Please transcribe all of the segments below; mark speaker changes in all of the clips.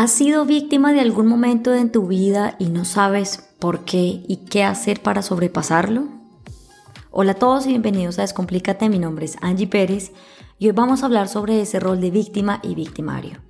Speaker 1: ¿Has sido víctima de algún momento en tu vida y no sabes por qué y qué hacer para sobrepasarlo? Hola a todos y bienvenidos a Descomplícate, mi nombre es Angie Pérez y hoy vamos a hablar sobre ese rol de víctima y victimario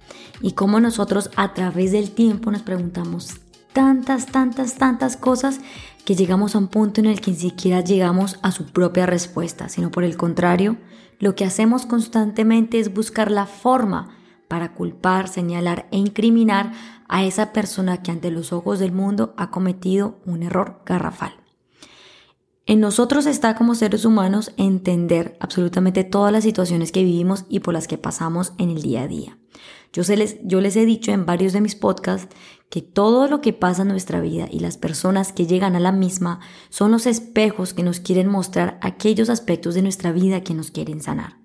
Speaker 1: y cómo nosotros a través del tiempo nos preguntamos tantas, tantas, tantas cosas que llegamos a un punto en el que ni siquiera llegamos a su propia respuesta, sino por el contrario, lo que hacemos constantemente es buscar la forma para culpar, señalar e incriminar a esa persona que ante los ojos del mundo ha cometido un error garrafal. En nosotros está como seres humanos entender absolutamente todas las situaciones que vivimos y por las que pasamos en el día a día. Yo, les, yo les he dicho en varios de mis podcasts que todo lo que pasa en nuestra vida y las personas que llegan a la misma son los espejos que nos quieren mostrar aquellos aspectos de nuestra vida que nos quieren sanar.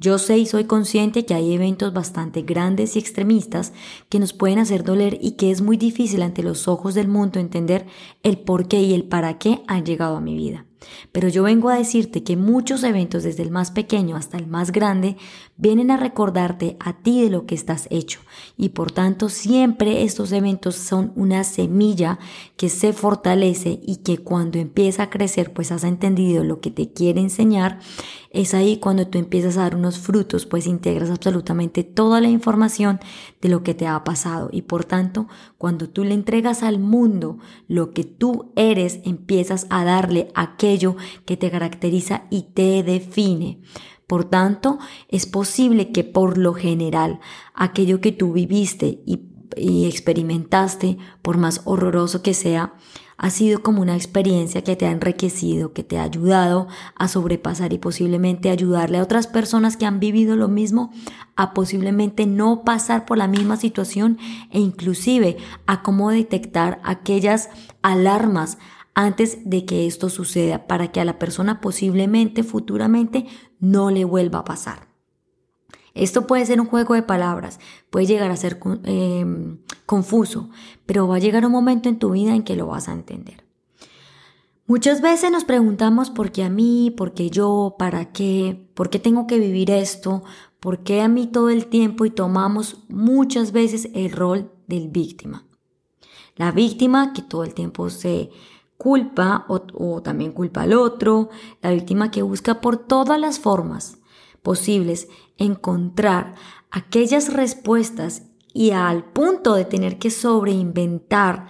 Speaker 1: Yo sé y soy consciente que hay eventos bastante grandes y extremistas que nos pueden hacer doler y que es muy difícil ante los ojos del mundo entender el por qué y el para qué han llegado a mi vida. Pero yo vengo a decirte que muchos eventos, desde el más pequeño hasta el más grande, vienen a recordarte a ti de lo que estás hecho. Y por tanto, siempre estos eventos son una semilla que se fortalece y que cuando empieza a crecer, pues has entendido lo que te quiere enseñar. Es ahí cuando tú empiezas a dar unos frutos, pues integras absolutamente toda la información de lo que te ha pasado. Y por tanto, cuando tú le entregas al mundo lo que tú eres, empiezas a darle aquello que te caracteriza y te define. Por tanto, es posible que por lo general aquello que tú viviste y, experimentaste, por más horroroso que sea, ha sido como una experiencia que te ha enriquecido, que te ha ayudado a sobrepasar y posiblemente ayudarle a otras personas que han vivido lo mismo a posiblemente no pasar por la misma situación e inclusive a cómo detectar aquellas alarmas antes de que esto suceda para que a la persona posiblemente futuramente no le vuelva a pasar. Esto puede ser un juego de palabras, puede llegar a ser em, confuso, pero va a llegar un momento en tu vida en que lo vas a entender. Muchas veces nos preguntamos por qué a mí, por qué yo, para qué, por qué tengo que vivir esto, por qué a mí todo el tiempo y tomamos muchas veces el rol del víctima. La víctima que todo el tiempo se culpa o, también culpa al otro, la víctima que busca por todas las formas posibles encontrar aquellas respuestas y al punto de tener que sobreinventar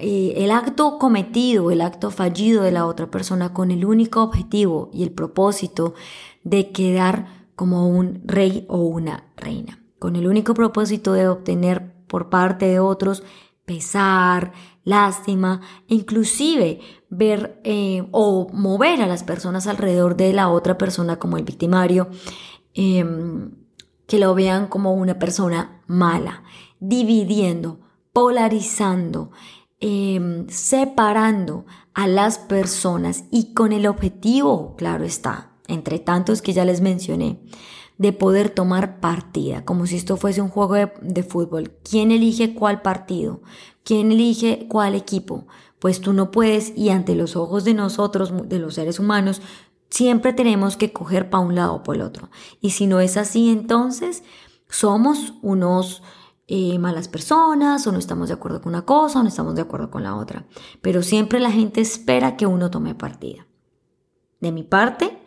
Speaker 1: eh, el acto cometido, el acto fallido de la otra persona con el único objetivo y el propósito de quedar como un rey o una reina, con el único propósito de obtener por parte de otros pesar, lástima, inclusive ver eh, o mover a las personas alrededor de la otra persona como el victimario, em, que lo vean como una persona mala, dividiendo, polarizando, em, separando a las personas y con el objetivo, claro está, entre tantos que ya les mencioné, de poder tomar partida, como si esto fuese un juego de, fútbol. ¿Quién elige cuál partido? ¿Quién elige cuál equipo? Pues tú no puedes y ante los ojos de nosotros, de los seres humanos, siempre tenemos que coger para un lado o por el otro. Y si no es así, entonces somos unos eh, malas personas o no estamos de acuerdo con una cosa o no estamos de acuerdo con la otra. Pero siempre la gente espera que uno tome partida. De mi parte,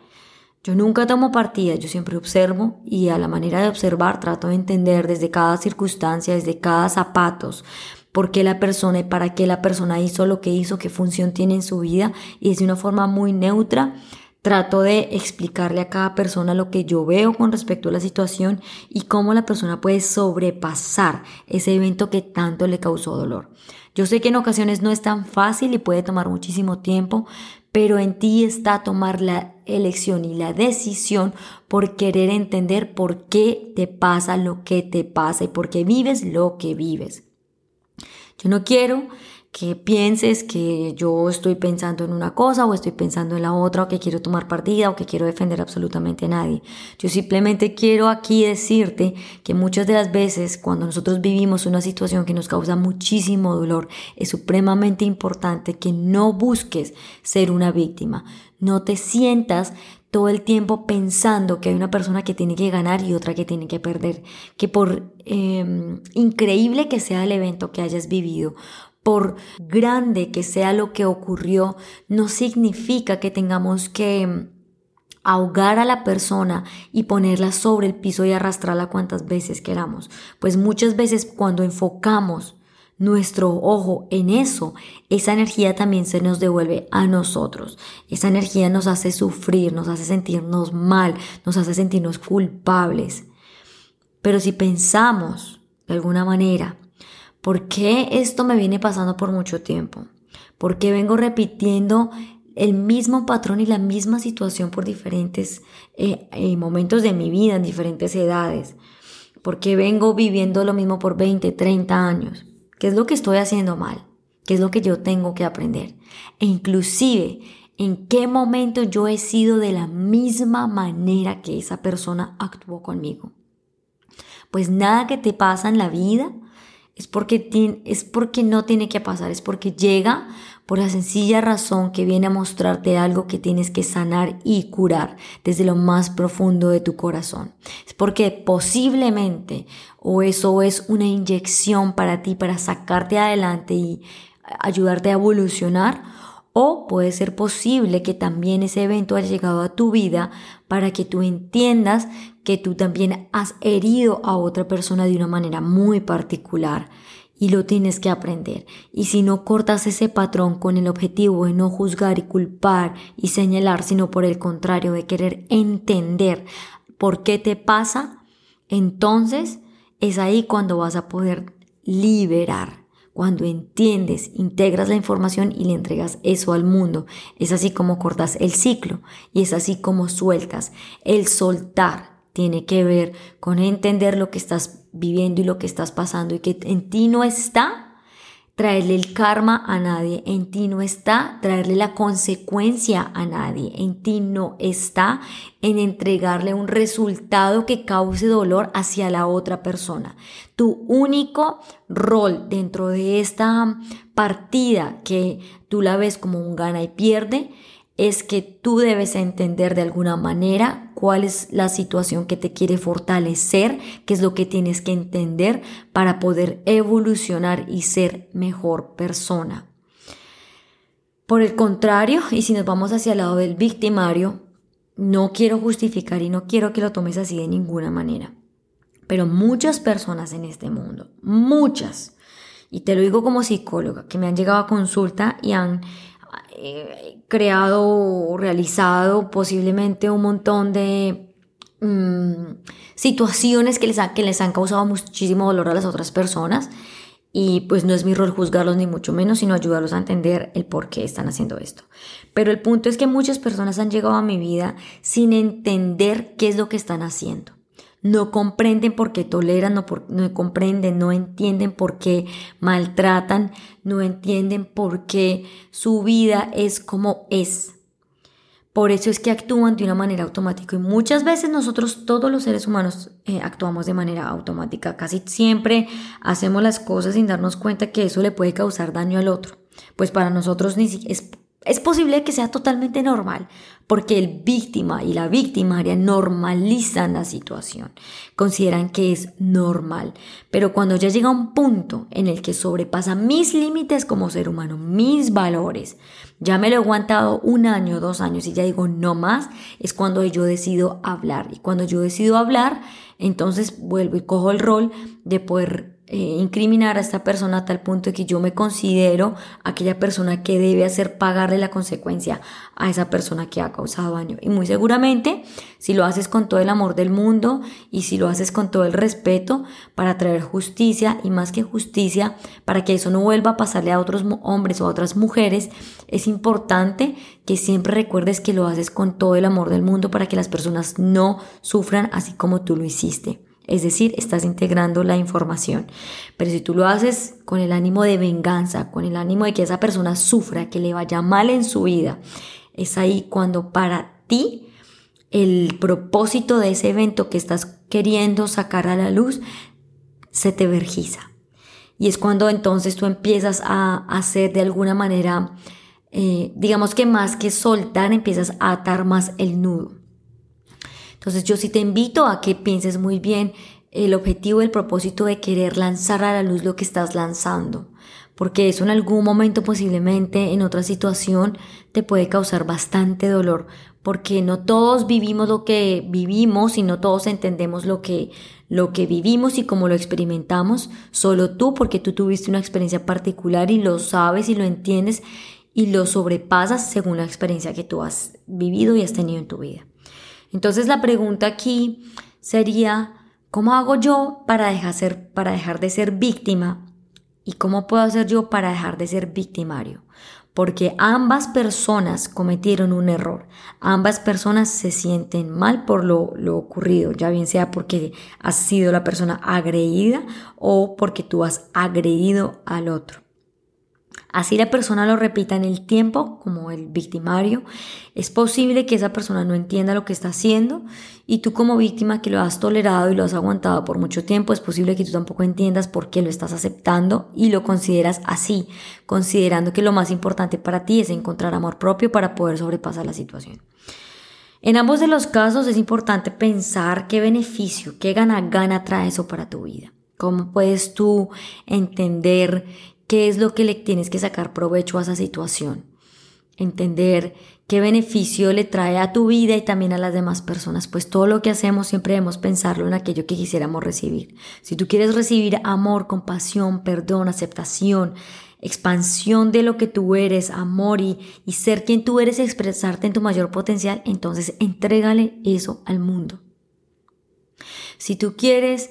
Speaker 1: yo nunca tomo partida, yo siempre observo y a la manera de observar trato de entender desde cada circunstancia, desde cada zapatos, por qué la persona y para qué la persona hizo lo que hizo, qué función tiene en su vida y desde una forma muy neutra trato de explicarle a cada persona lo que yo veo con respecto a la situación y cómo la persona puede sobrepasar ese evento que tanto le causó dolor. Yo sé que en ocasiones no es tan fácil y puede tomar muchísimo tiempo, pero en ti está tomar la elección y la decisión por querer entender por qué te pasa lo que te pasa y por qué vives lo que vives. Yo no quiero que pienses que yo estoy pensando en una cosa o estoy pensando en la otra o que quiero tomar partida o que quiero defender absolutamente a nadie. Yo simplemente quiero aquí decirte que muchas de las veces cuando nosotros vivimos una situación que nos causa muchísimo dolor, es supremamente importante que no busques ser una víctima. No te sientas todo el tiempo pensando que hay una persona que tiene que ganar y otra que tiene que perder, que por em, increíble que sea el evento que hayas vivido, por grande que sea lo que ocurrió, no significa que tengamos que ahogar a la persona y ponerla sobre el piso y arrastrarla cuantas veces queramos. Pues muchas veces cuando enfocamos nuestro ojo en eso, esa energía también se nos devuelve a nosotros. Esa energía nos hace sufrir, nos hace sentirnos mal, nos hace sentirnos culpables. Pero si pensamos de alguna manera, ¿por qué esto me viene pasando por mucho tiempo? ¿Por qué vengo repitiendo el mismo patrón y la misma situación por diferentes eh, eh, momentos de mi vida, en diferentes edades. Porque vengo viviendo lo mismo por 20, 30 años. ¿Qué es lo que estoy haciendo mal? ¿Qué es lo que yo tengo que aprender? E inclusive, ¿en qué momento yo he sido de la misma manera que esa persona actuó conmigo? Pues nada que te pasa en la vida es porque, es porque no tiene que pasar, es porque llega por la sencilla razón que viene a mostrarte algo que tienes que sanar y curar desde lo más profundo de tu corazón. Es porque posiblemente o eso es una inyección para ti para sacarte adelante y ayudarte a evolucionar o puede ser posible que también ese evento haya llegado a tu vida para que tú entiendas que tú también has herido a otra persona de una manera muy particular y lo tienes que aprender. Y si no cortas ese patrón con el objetivo de no juzgar y culpar y señalar, sino por el contrario, de querer entender por qué te pasa, entonces es ahí cuando vas a poder liberar. Cuando entiendes, integras la información y le entregas eso al mundo. Es así como cortas el ciclo y es así como sueltas. El soltar tiene que ver con entender lo que estás viviendo y lo que estás pasando y que en ti no está traerle el karma a nadie, en ti no está traerle la consecuencia a nadie, en ti no está en entregarle un resultado que cause dolor hacia la otra persona. Tu único rol dentro de esta partida que tú la ves como un gana y pierde es que tú debes entender de alguna manera cuál es la situación que te quiere fortalecer, qué es lo que tienes que entender para poder evolucionar y ser mejor persona. Por el contrario, y si nos vamos hacia el lado del victimario, no quiero justificar y no quiero que lo tomes así de ninguna manera. Pero muchas personas en este mundo, muchas, y te lo digo como psicóloga, que me han llegado a consulta y han eh, creado o realizado posiblemente un montón de mm, situaciones que les, que les han causado muchísimo dolor a las otras personas. Y pues no es mi rol juzgarlos ni mucho menos, sino ayudarlos a entender el por qué están haciendo esto. Pero el punto es que muchas personas han llegado a mi vida sin entender qué es lo que están haciendo no comprenden por qué toleran, no, comprenden, no entienden por qué maltratan, no entienden por qué su vida es como es. Por eso es que actúan de una manera automática y muchas veces nosotros, todos los seres humanos, eh, actuamos de manera automática. Casi siempre hacemos las cosas sin darnos cuenta que eso le puede causar daño al otro. Pues para nosotros ni es es posible que sea totalmente normal, porque el víctima y la victimaria normalizan la situación, consideran que es normal, pero cuando ya llega un punto en el que sobrepasa mis límites como ser humano, mis valores, ya me lo he aguantado un año, dos años y ya digo no más, es cuando yo decido hablar. Y cuando yo decido hablar, entonces vuelvo y cojo el rol de poder eh, incriminar a esta persona a tal punto de que yo me considero aquella persona que debe hacer pagarle la consecuencia a esa persona que ha causado daño. Y muy seguramente, si lo haces con todo el amor del mundo y si lo haces con todo el respeto para traer justicia y más que justicia, para que eso no vuelva a pasarle a otros hombres o a otras mujeres, es importante que siempre recuerdes que lo haces con todo el amor del mundo para que las personas no sufran así como tú lo hiciste. Es decir, estás integrando la información. Pero si tú lo haces con el ánimo de venganza, con el ánimo de que esa persona sufra, que le vaya mal en su vida, es ahí cuando para ti el propósito de ese evento que estás queriendo sacar a la luz se te vergiza. Y es cuando entonces tú empiezas a hacer de alguna manera, eh, digamos que más que soltar, empiezas a atar más el nudo. Entonces yo sí te invito a que pienses muy bien el objetivo, el propósito de querer lanzar a la luz lo que estás lanzando, porque eso en algún momento posiblemente en otra situación te puede causar bastante dolor, porque no todos vivimos lo que vivimos y no todos entendemos lo que lo que vivimos y cómo lo experimentamos, solo tú porque tú tuviste una experiencia particular y lo sabes y lo entiendes y lo sobrepasas según la experiencia que tú has vivido y has tenido en tu vida. Entonces la pregunta aquí sería, ¿cómo hago yo para dejar, ser, para dejar de ser víctima? ¿Y cómo puedo hacer yo para dejar de ser victimario? Porque ambas personas cometieron un error. Ambas personas se sienten mal por lo, lo ocurrido, ya bien sea porque has sido la persona agredida o porque tú has agredido al otro. Así la persona lo repita en el tiempo, como el victimario, es posible que esa persona no entienda lo que está haciendo y tú como víctima que lo has tolerado y lo has aguantado por mucho tiempo, es posible que tú tampoco entiendas por qué lo estás aceptando y lo consideras así, considerando que lo más importante para ti es encontrar amor propio para poder sobrepasar la situación. En ambos de los casos es importante pensar qué beneficio, qué gana-gana trae eso para tu vida. ¿Cómo puedes tú entender qué es lo que le tienes que sacar provecho a esa situación. Entender qué beneficio le trae a tu vida y también a las demás personas, pues todo lo que hacemos siempre debemos pensarlo en aquello que quisiéramos recibir. Si tú quieres recibir amor, compasión, perdón, aceptación, expansión de lo que tú eres, amor y, y ser quien tú eres, expresarte en tu mayor potencial, entonces entrégale eso al mundo. Si tú quieres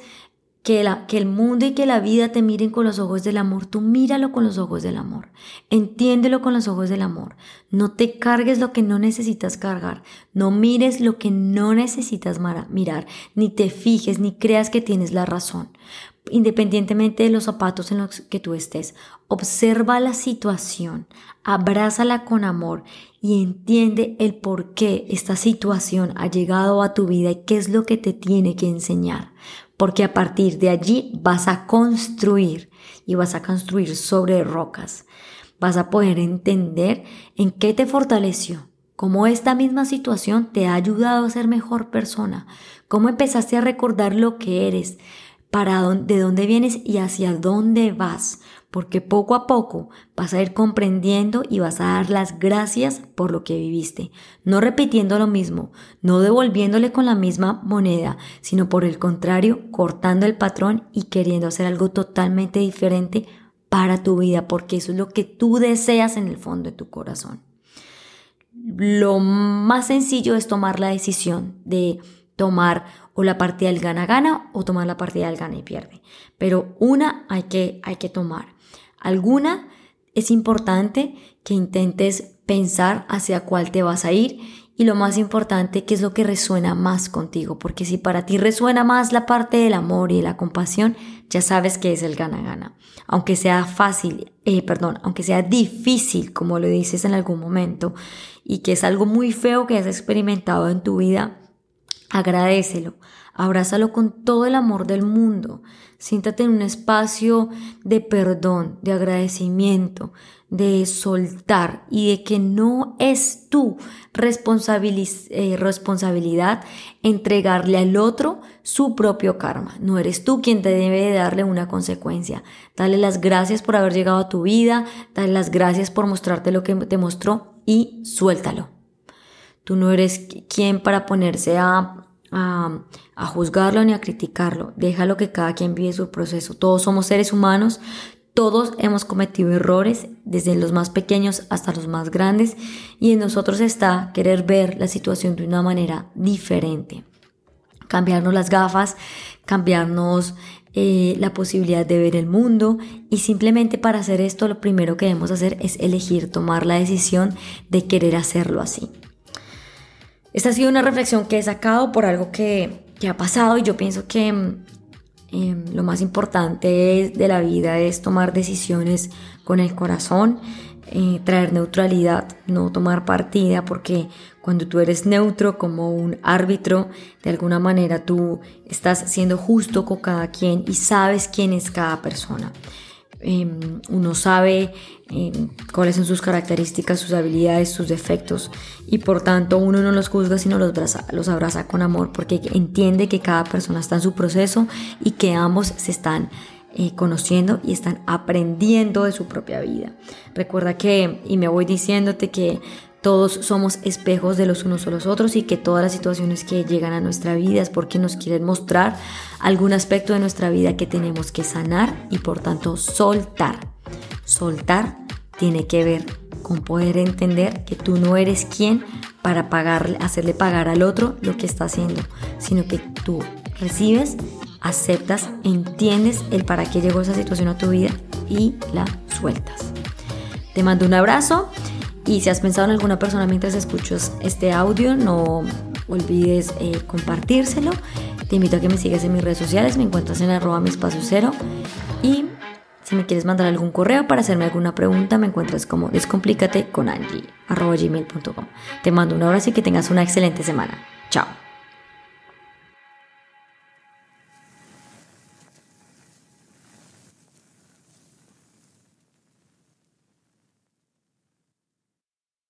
Speaker 1: que, la, que el mundo y que la vida te miren con los ojos del amor, tú míralo con los ojos del amor, entiéndelo con los ojos del amor, no te cargues lo que no necesitas cargar, no mires lo que no necesitas mirar, ni te fijes, ni creas que tienes la razón, independientemente de los zapatos en los que tú estés, observa la situación, abrázala con amor y entiende el por qué esta situación ha llegado a tu vida y qué es lo que te tiene que enseñar porque a partir de allí vas a construir y vas a construir sobre rocas. Vas a poder entender en qué te fortaleció, cómo esta misma situación te ha ayudado a ser mejor persona, cómo empezaste a recordar lo que eres, para de dónde vienes y hacia dónde vas, porque poco a poco vas a ir comprendiendo y vas a dar las gracias por lo que viviste, no repitiendo lo mismo, no devolviéndole con la misma moneda, sino por el contrario, cortando el patrón y queriendo hacer algo totalmente diferente para tu vida, porque eso es lo que tú deseas en el fondo de tu corazón. Lo más sencillo es tomar la decisión de tomar o la partida del gana-gana o tomar la partida del gana y pierde. Pero una hay que, hay que tomar. Alguna es importante que intentes pensar hacia cuál te vas a ir y lo más importante, qué es lo que resuena más contigo, porque si para ti resuena más la parte del amor y la compasión, ya sabes que es el gana-gana. Aunque sea fácil, eh, perdón, aunque sea difícil, como lo dices en algún momento, y que es algo muy feo que has experimentado en tu vida, agradecelo, abrázalo con todo el amor del mundo, siéntate en un espacio de perdón, de agradecimiento, de soltar y de que no es tu eh, responsabilidad entregarle al otro su propio karma. No eres tú quien te debe darle una consecuencia. Dale las gracias por haber llegado a tu vida, dale las gracias por mostrarte lo que te mostró y suéltalo. Tú no eres quien para ponerse a a, juzgarlo ni a criticarlo. Déjalo que cada quien vive su proceso. Todos somos seres humanos, todos hemos cometido errores, desde los más pequeños hasta los más grandes, y en nosotros está querer ver la situación de una manera diferente. Cambiarnos las gafas, cambiarnos eh, la posibilidad de ver el mundo y simplemente para hacer esto lo primero que debemos hacer es elegir tomar la decisión de querer hacerlo así. Esta ha sido una reflexión que he sacado por algo que, ha pasado y yo pienso que em, lo más importante de la vida es tomar decisiones con el corazón, eh, traer neutralidad, no tomar partida, porque cuando tú eres neutro como un árbitro, de alguna manera tú estás siendo justo con cada quien y sabes quién es cada persona. Em, uno sabe em, cuáles son sus características, sus habilidades, sus defectos y por tanto uno no los juzga sino los abraza, los abraza con amor porque entiende que cada persona está en su proceso y que ambos se están eh, conociendo y están aprendiendo de su propia vida. Recuerda que, y me voy diciéndote que todos somos espejos de los unos a los otros y que todas las situaciones que llegan a nuestra vida es porque nos quieren mostrar algún aspecto de nuestra vida que tenemos que sanar y por tanto soltar. Soltar tiene que ver con poder entender que tú no eres quien para pagarle, hacerle pagar al otro lo que está haciendo, sino que tú recibes, aceptas, entiendes el para qué llegó esa situación a tu vida y la sueltas. Te mando un abrazo y si has pensado en alguna persona mientras escuchas este audio, no olvides eh, compartírselo. Te invito a que me sigas en mis redes sociales, me encuentras en arroba mi cero. Y si me quieres mandar algún correo para hacerme alguna pregunta, me encuentras como descomplícate. Te mando un abrazo y que tengas una excelente semana. Chao.